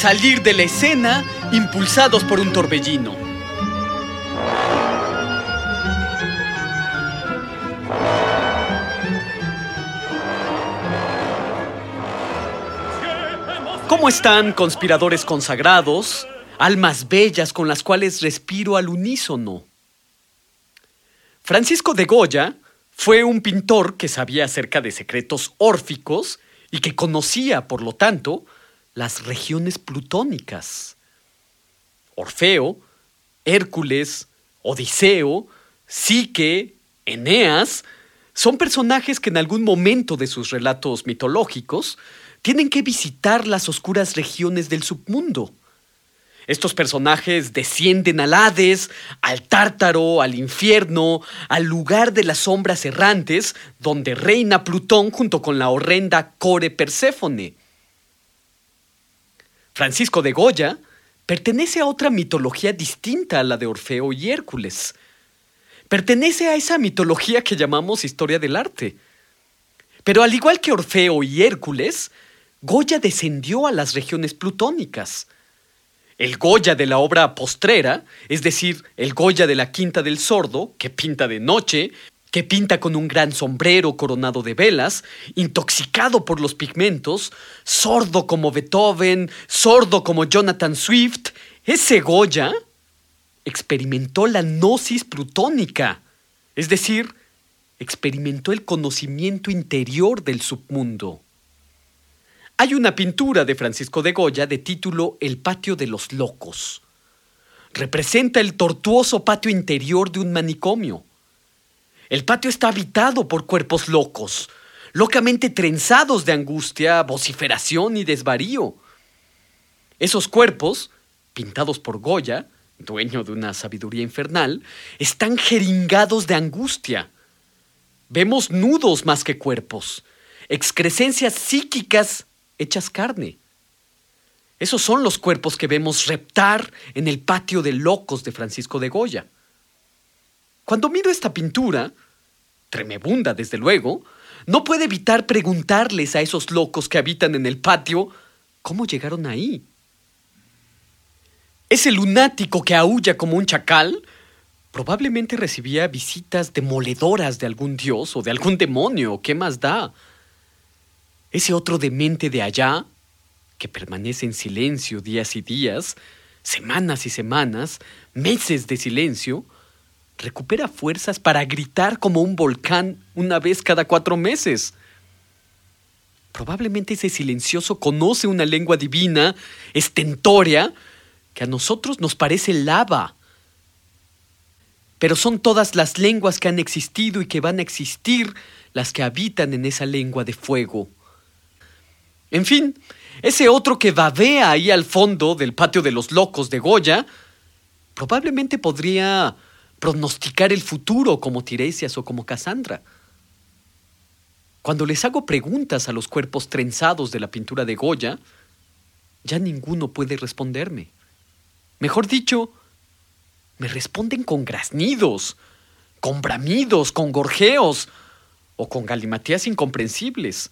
Salir de la escena impulsados por un torbellino. ¿Cómo están, conspiradores consagrados, almas bellas con las cuales respiro al unísono? Francisco de Goya fue un pintor que sabía acerca de secretos órficos y que conocía, por lo tanto, las regiones plutónicas. Orfeo, Hércules, Odiseo, Psique, Eneas, son personajes que en algún momento de sus relatos mitológicos tienen que visitar las oscuras regiones del submundo. Estos personajes descienden al Hades, al Tártaro, al infierno, al lugar de las sombras errantes, donde reina Plutón junto con la horrenda Core Perséfone. Francisco de Goya pertenece a otra mitología distinta a la de Orfeo y Hércules. Pertenece a esa mitología que llamamos historia del arte. Pero al igual que Orfeo y Hércules, Goya descendió a las regiones plutónicas. El Goya de la obra postrera, es decir, el Goya de la Quinta del Sordo, que pinta de noche, que pinta con un gran sombrero coronado de velas, intoxicado por los pigmentos, sordo como Beethoven, sordo como Jonathan Swift, ese Goya experimentó la gnosis plutónica, es decir, experimentó el conocimiento interior del submundo. Hay una pintura de Francisco de Goya de título El patio de los locos. Representa el tortuoso patio interior de un manicomio. El patio está habitado por cuerpos locos, locamente trenzados de angustia, vociferación y desvarío. Esos cuerpos, pintados por Goya, dueño de una sabiduría infernal, están jeringados de angustia. Vemos nudos más que cuerpos, excrescencias psíquicas hechas carne. Esos son los cuerpos que vemos reptar en el patio de locos de Francisco de Goya. Cuando miro esta pintura, tremebunda desde luego, no puede evitar preguntarles a esos locos que habitan en el patio cómo llegaron ahí. Ese lunático que aúlla como un chacal probablemente recibía visitas demoledoras de algún dios o de algún demonio, ¿qué más da? Ese otro demente de allá, que permanece en silencio días y días, semanas y semanas, meses de silencio, recupera fuerzas para gritar como un volcán una vez cada cuatro meses. Probablemente ese silencioso conoce una lengua divina, estentórea, que a nosotros nos parece lava. Pero son todas las lenguas que han existido y que van a existir las que habitan en esa lengua de fuego. En fin, ese otro que babea ahí al fondo del patio de los locos de Goya, probablemente podría pronosticar el futuro como Tiresias o como Cassandra. Cuando les hago preguntas a los cuerpos trenzados de la pintura de Goya, ya ninguno puede responderme. Mejor dicho, me responden con graznidos, con bramidos, con gorjeos o con galimatías incomprensibles.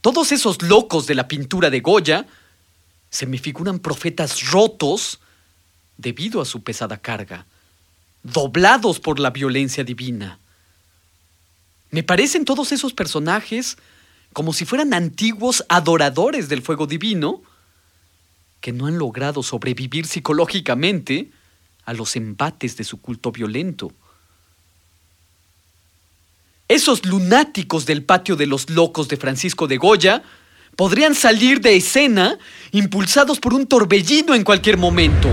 Todos esos locos de la pintura de Goya se me figuran profetas rotos debido a su pesada carga doblados por la violencia divina. Me parecen todos esos personajes como si fueran antiguos adoradores del fuego divino que no han logrado sobrevivir psicológicamente a los embates de su culto violento. Esos lunáticos del patio de los locos de Francisco de Goya podrían salir de escena impulsados por un torbellino en cualquier momento.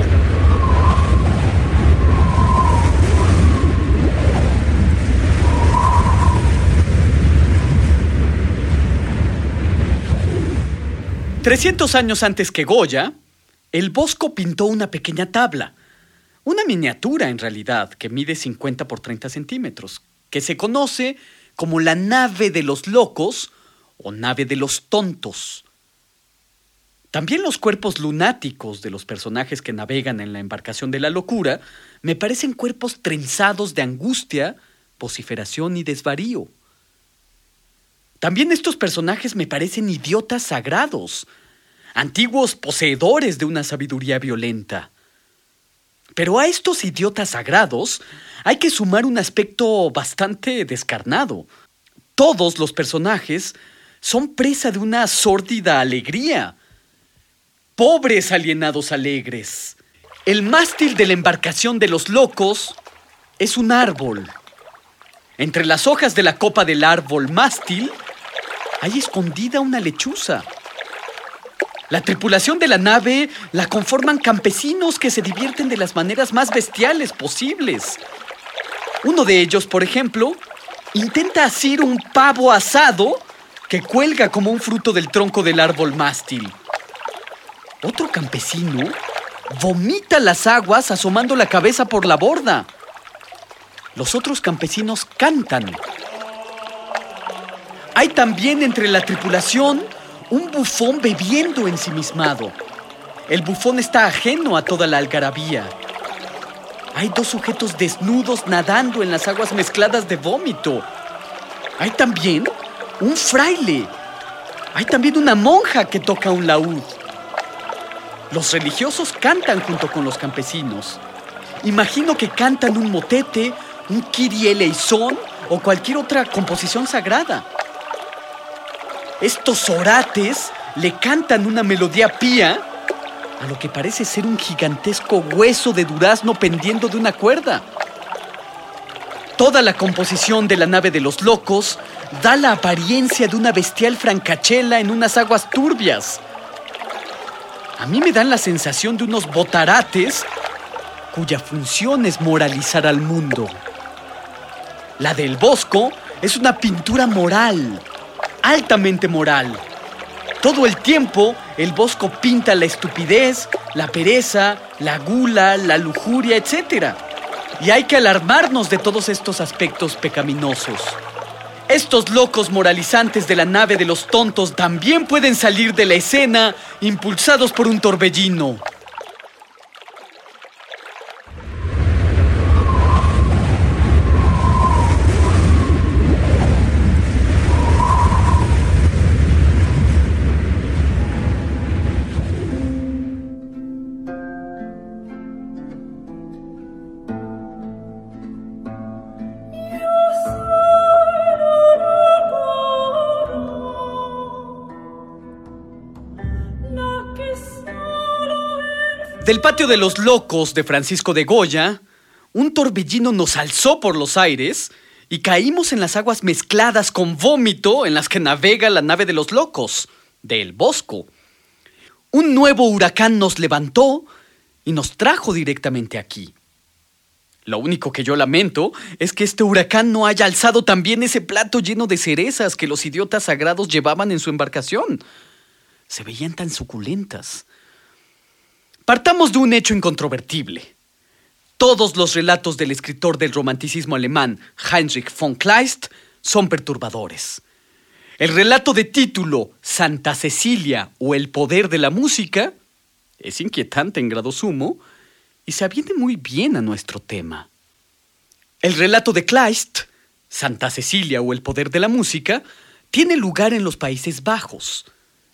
300 años antes que Goya, el Bosco pintó una pequeña tabla, una miniatura en realidad, que mide 50 por 30 centímetros, que se conoce como la nave de los locos o nave de los tontos. También los cuerpos lunáticos de los personajes que navegan en la embarcación de la locura me parecen cuerpos trenzados de angustia, vociferación y desvarío. También estos personajes me parecen idiotas sagrados, antiguos poseedores de una sabiduría violenta. Pero a estos idiotas sagrados hay que sumar un aspecto bastante descarnado. Todos los personajes son presa de una sórdida alegría. Pobres alienados alegres. El mástil de la embarcación de los locos es un árbol. Entre las hojas de la copa del árbol mástil hay escondida una lechuza. La tripulación de la nave la conforman campesinos que se divierten de las maneras más bestiales posibles. Uno de ellos, por ejemplo, intenta asir un pavo asado que cuelga como un fruto del tronco del árbol mástil. Otro campesino vomita las aguas asomando la cabeza por la borda. Los otros campesinos cantan. Hay también entre la tripulación un bufón bebiendo ensimismado. El bufón está ajeno a toda la algarabía. Hay dos sujetos desnudos nadando en las aguas mezcladas de vómito. Hay también un fraile. Hay también una monja que toca un laúd. Los religiosos cantan junto con los campesinos. Imagino que cantan un motete, un Kyrie eleison o cualquier otra composición sagrada. Estos orates le cantan una melodía pía a lo que parece ser un gigantesco hueso de durazno pendiendo de una cuerda. Toda la composición de la nave de los locos da la apariencia de una bestial francachela en unas aguas turbias. A mí me dan la sensación de unos botarates cuya función es moralizar al mundo. La del Bosco es una pintura moral, altamente moral. Todo el tiempo el Bosco pinta la estupidez, la pereza, la gula, la lujuria, etc. Y hay que alarmarnos de todos estos aspectos pecaminosos. Estos locos moralizantes de la nave de los tontos también pueden salir de la escena impulsados por un torbellino. Del patio de los locos de Francisco de Goya, un torbellino nos alzó por los aires y caímos en las aguas mezcladas con vómito en las que navega la nave de los locos, del Bosco. Un nuevo huracán nos levantó y nos trajo directamente aquí. Lo único que yo lamento es que este huracán no haya alzado también ese plato lleno de cerezas que los idiotas sagrados llevaban en su embarcación. Se veían tan suculentas. Partamos de un hecho incontrovertible. Todos los relatos del escritor del romanticismo alemán Heinrich von Kleist son perturbadores. El relato de título Santa Cecilia o El poder de la música es inquietante en grado sumo y se aviene muy bien a nuestro tema. El relato de Kleist, Santa Cecilia o El poder de la música, tiene lugar en los Países Bajos.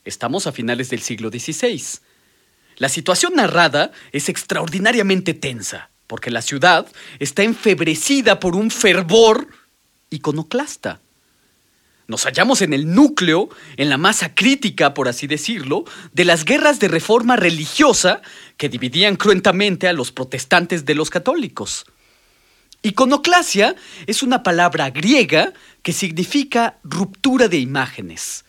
Estamos a finales del siglo XVI. La situación narrada es extraordinariamente tensa, porque la ciudad está enfebrecida por un fervor iconoclasta. Nos hallamos en el núcleo, en la masa crítica, por así decirlo, de las guerras de reforma religiosa que dividían cruentamente a los protestantes de los católicos. Iconoclasia es una palabra griega que significa ruptura de imágenes.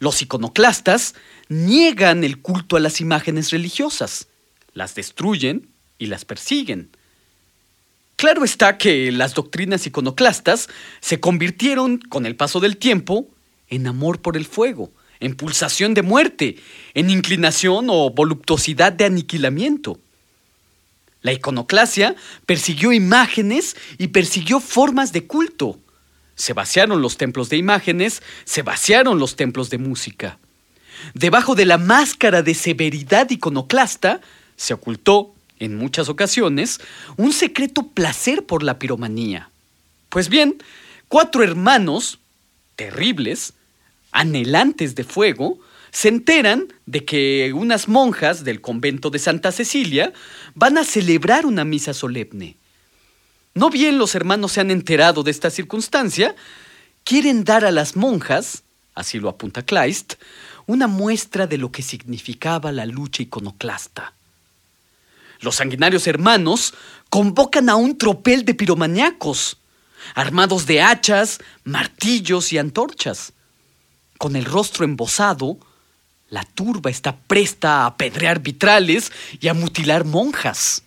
Los iconoclastas niegan el culto a las imágenes religiosas, las destruyen y las persiguen. Claro está que las doctrinas iconoclastas se convirtieron, con el paso del tiempo, en amor por el fuego, en pulsación de muerte, en inclinación o voluptuosidad de aniquilamiento. La iconoclasia persiguió imágenes y persiguió formas de culto. Se vaciaron los templos de imágenes, se vaciaron los templos de música. Debajo de la máscara de severidad iconoclasta se ocultó, en muchas ocasiones, un secreto placer por la piromanía. Pues bien, cuatro hermanos, terribles, anhelantes de fuego, se enteran de que unas monjas del convento de Santa Cecilia van a celebrar una misa solemne. No bien los hermanos se han enterado de esta circunstancia, quieren dar a las monjas, así lo apunta Kleist, una muestra de lo que significaba la lucha iconoclasta. Los sanguinarios hermanos convocan a un tropel de piromaniacos, armados de hachas, martillos y antorchas. Con el rostro embosado, la turba está presta a apedrear vitrales y a mutilar monjas.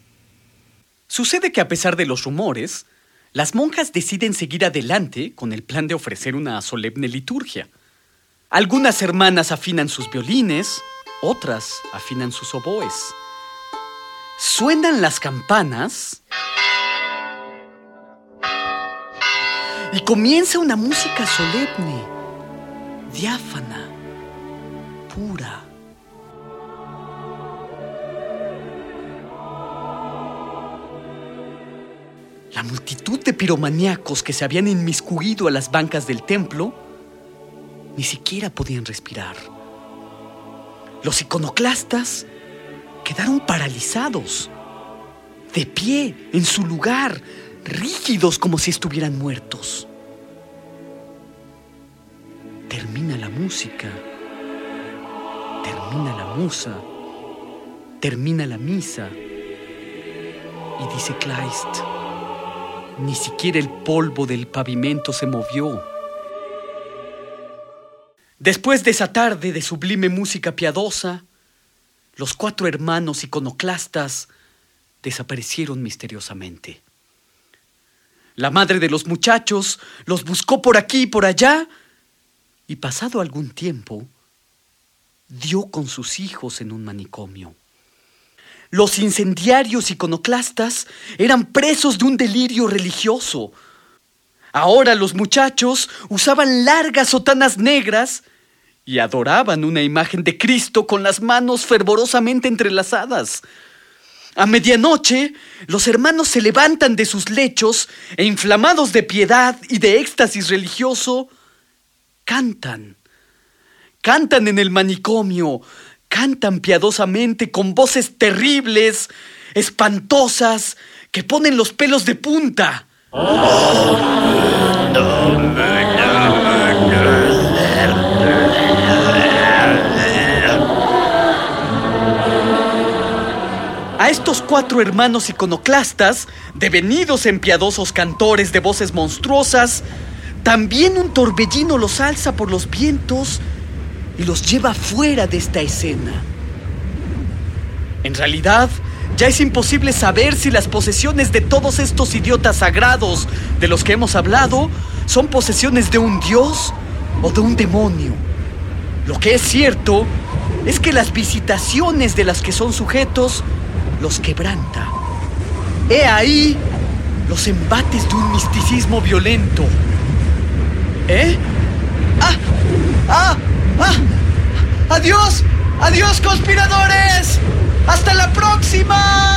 Sucede que a pesar de los rumores, las monjas deciden seguir adelante con el plan de ofrecer una solemne liturgia. Algunas hermanas afinan sus violines, otras afinan sus oboes. Suenan las campanas y comienza una música solemne, diáfana, pura. La multitud de piromaníacos que se habían inmiscuido a las bancas del templo ni siquiera podían respirar. Los iconoclastas quedaron paralizados, de pie, en su lugar, rígidos como si estuvieran muertos. Termina la música, termina la musa, termina la misa y dice Kleist, ni siquiera el polvo del pavimento se movió. Después de esa tarde de sublime música piadosa, los cuatro hermanos iconoclastas desaparecieron misteriosamente. La madre de los muchachos los buscó por aquí y por allá, y pasado algún tiempo, dio con sus hijos en un manicomio. Los incendiarios iconoclastas eran presos de un delirio religioso. Ahora los muchachos usaban largas sotanas negras y adoraban una imagen de Cristo con las manos fervorosamente entrelazadas. A medianoche, los hermanos se levantan de sus lechos e inflamados de piedad y de éxtasis religioso, cantan. Cantan en el manicomio, cantan piadosamente con voces terribles, espantosas, que ponen los pelos de punta. A estos cuatro hermanos iconoclastas, devenidos en piadosos cantores de voces monstruosas, también un torbellino los alza por los vientos y los lleva fuera de esta escena. En realidad, ya es imposible saber si las posesiones de todos estos idiotas sagrados de los que hemos hablado son posesiones de un dios o de un demonio. Lo que es cierto es que las visitaciones de las que son sujetos los quebranta. He ahí los embates de un misticismo violento. ¿Eh? ¡Ah! ¡Ah! ¡Ah! ¡Adiós! ¡Adiós, conspiradores! ¡Hasta la próxima!